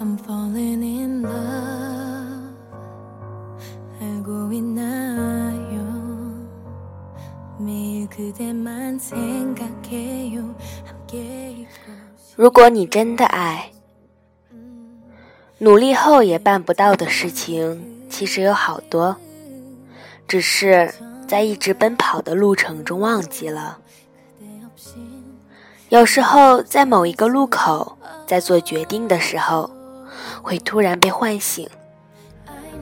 I'm falling in love 알고 있나요 매일 그대만 생각해요 함께 있고 如果你真的爱，努力后也办不到的事情，其实有好多，只是在一直奔跑的路程中忘记了。有时候，在某一个路口，在做决定的时候， 会突然被唤醒。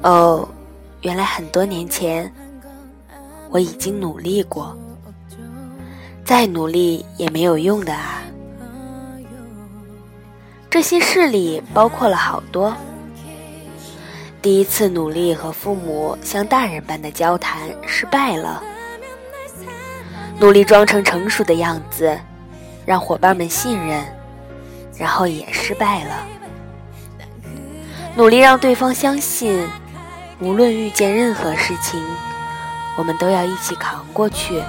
哦，原来很多年前，我已经努力过，再努力也没有用的啊。这些事里包括了好多。第一次努力和父母像大人般的交谈失败了，努力装成成熟的样子，让伙伴们信任，然后也失败了。努力让对方相信，无论遇见任何事情，我们都要一起扛过去，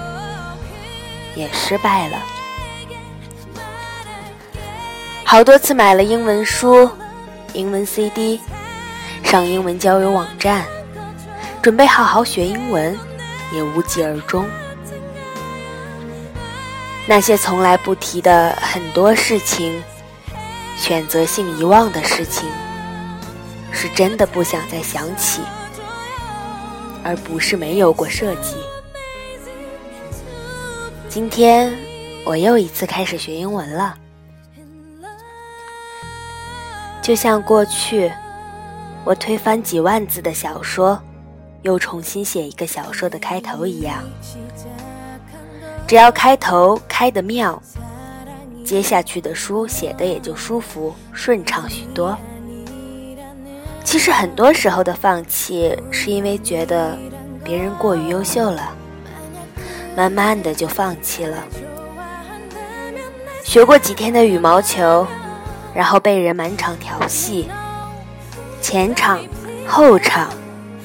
也失败了。好多次买了英文书、英文 CD，上英文交友网站，准备好好学英文，也无疾而终。那些从来不提的很多事情，选择性遗忘的事情，是真的不想再想起，而不是没有过设计。今天我又一次开始学英文了。就像过去，我推翻几万字的小说，又重新写一个小说的开头一样。只要开头开得妙，接下去的书写的也就舒服顺畅许多。其实很多时候的放弃，是因为觉得别人过于优秀了，慢慢的就放弃了。学过几天的羽毛球。然后被人满场调戏，前场、后场、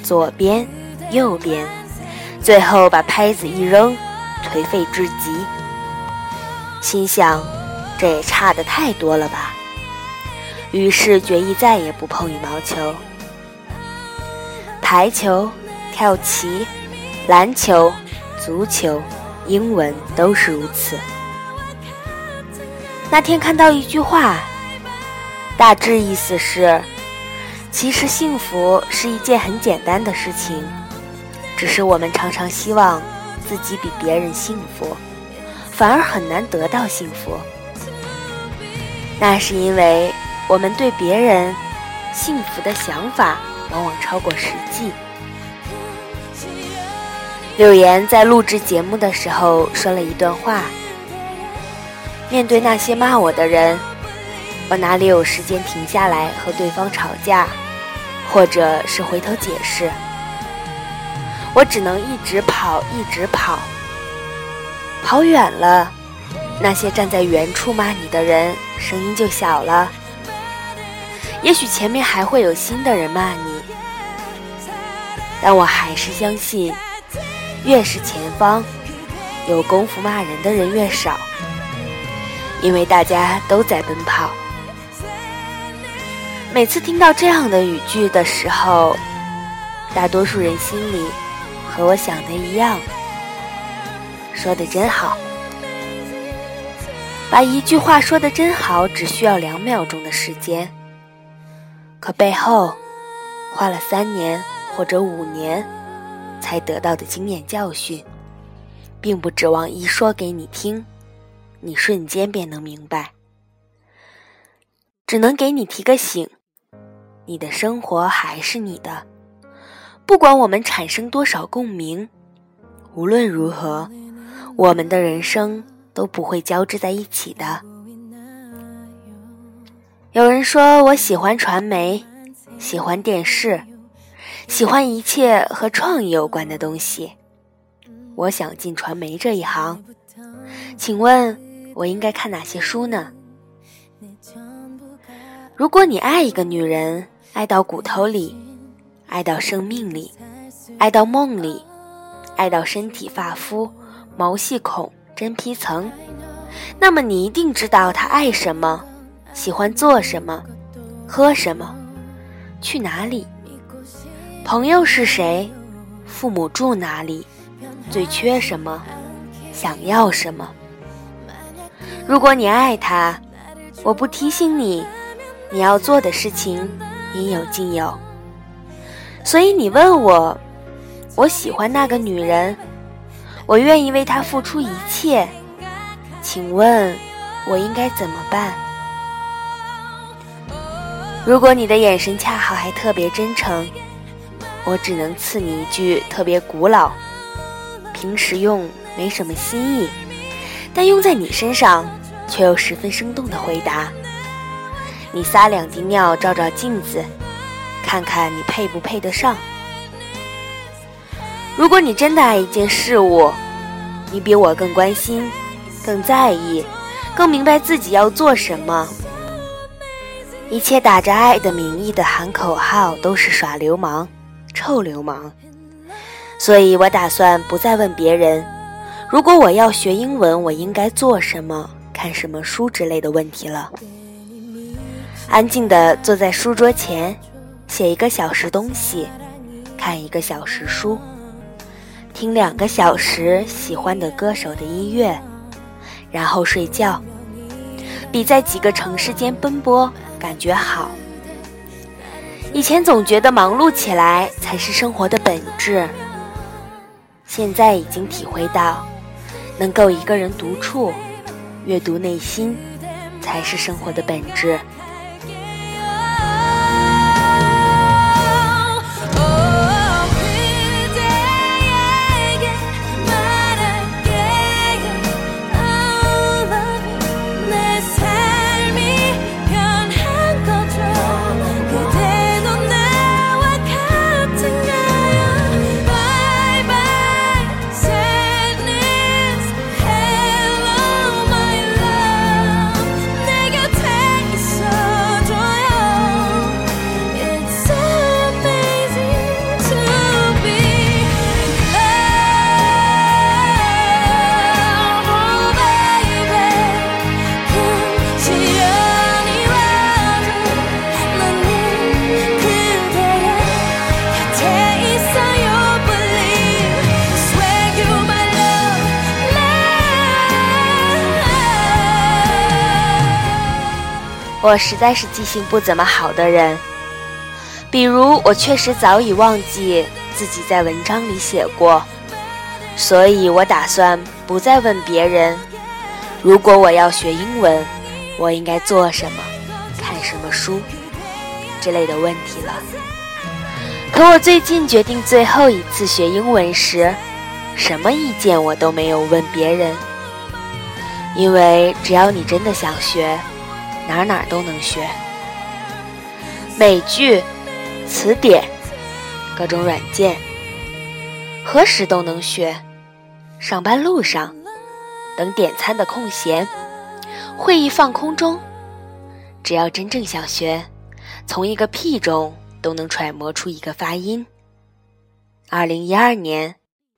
左边、右边，最后把拍子一扔，颓废至极。心想，这也差的太多了吧。于是决意再也不碰羽毛球、排球、跳棋、篮球、足球、英文都是如此。那天看到一句话。大致意思是，其实幸福是一件很简单的事情，只是我们常常希望自己比别人幸福，反而很难得到幸福。那是因为我们对别人幸福的想法往往超过实际。柳岩在录制节目的时候说了一段话：面对那些骂我的人。我哪里有时间停下来和对方吵架，或者是回头解释？我只能一直跑，一直跑。跑远了，那些站在原处骂你的人声音就小了。也许前面还会有新的人骂你，但我还是相信，越是前方，有功夫骂人的人越少，因为大家都在奔跑。每次听到这样的语句的时候，大多数人心里和我想的一样，说的真好。把一句话说的真好，只需要两秒钟的时间，可背后花了三年或者五年才得到的经验教训，并不指望一说给你听，你瞬间便能明白，只能给你提个醒。你的生活还是你的，不管我们产生多少共鸣，无论如何，我们的人生都不会交织在一起的。有人说我喜欢传媒，喜欢电视，喜欢一切和创意有关的东西。我想进传媒这一行，请问我应该看哪些书呢？如果你爱一个女人，爱到骨头里，爱到生命里，爱到梦里，爱到身体发肤、毛细孔、真皮层，那么你一定知道他爱什么，喜欢做什么，喝什么，去哪里，朋友是谁，父母住哪里，最缺什么，想要什么。如果你爱他，我不提醒你，你要做的事情应有尽有。所以你问我，我喜欢那个女人，我愿意为她付出一切，请问，我应该怎么办？如果你的眼神恰好还特别真诚，我只能赐你一句特别古老、平时用没什么新意，但用在你身上却又十分生动的回答。你撒两滴尿，照照镜子。看看你配不配得上。如果你真的爱一件事物，你比我更关心、更在意、更明白自己要做什么。一切打着爱的名义的喊口号都是耍流氓、臭流氓。所以我打算不再问别人，如果我要学英文，我应该做什么、看什么书之类的问题了。安静地坐在书桌前。写一个小时东西，看一个小时书，听两个小时喜欢的歌手的音乐，然后睡觉，比在几个城市间奔波感觉好。以前总觉得忙碌起来才是生活的本质，现在已经体会到，能够一个人独处，阅读内心，才是生活的本质。我实在是记性不怎么好的人，比如我确实早已忘记自己在文章里写过，所以我打算不再问别人，如果我要学英文，我应该做什么、看什么书之类的问题了。可我最近决定最后一次学英文时，什么意见我都没有问别人，因为只要你真的想学。哪哪都能学，美剧、词典、各种软件，何时都能学。上班路上，等点餐的空闲，会议放空中，只要真正想学，从一个屁中都能揣摩出一个发音。二零一二年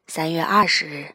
三月二十日。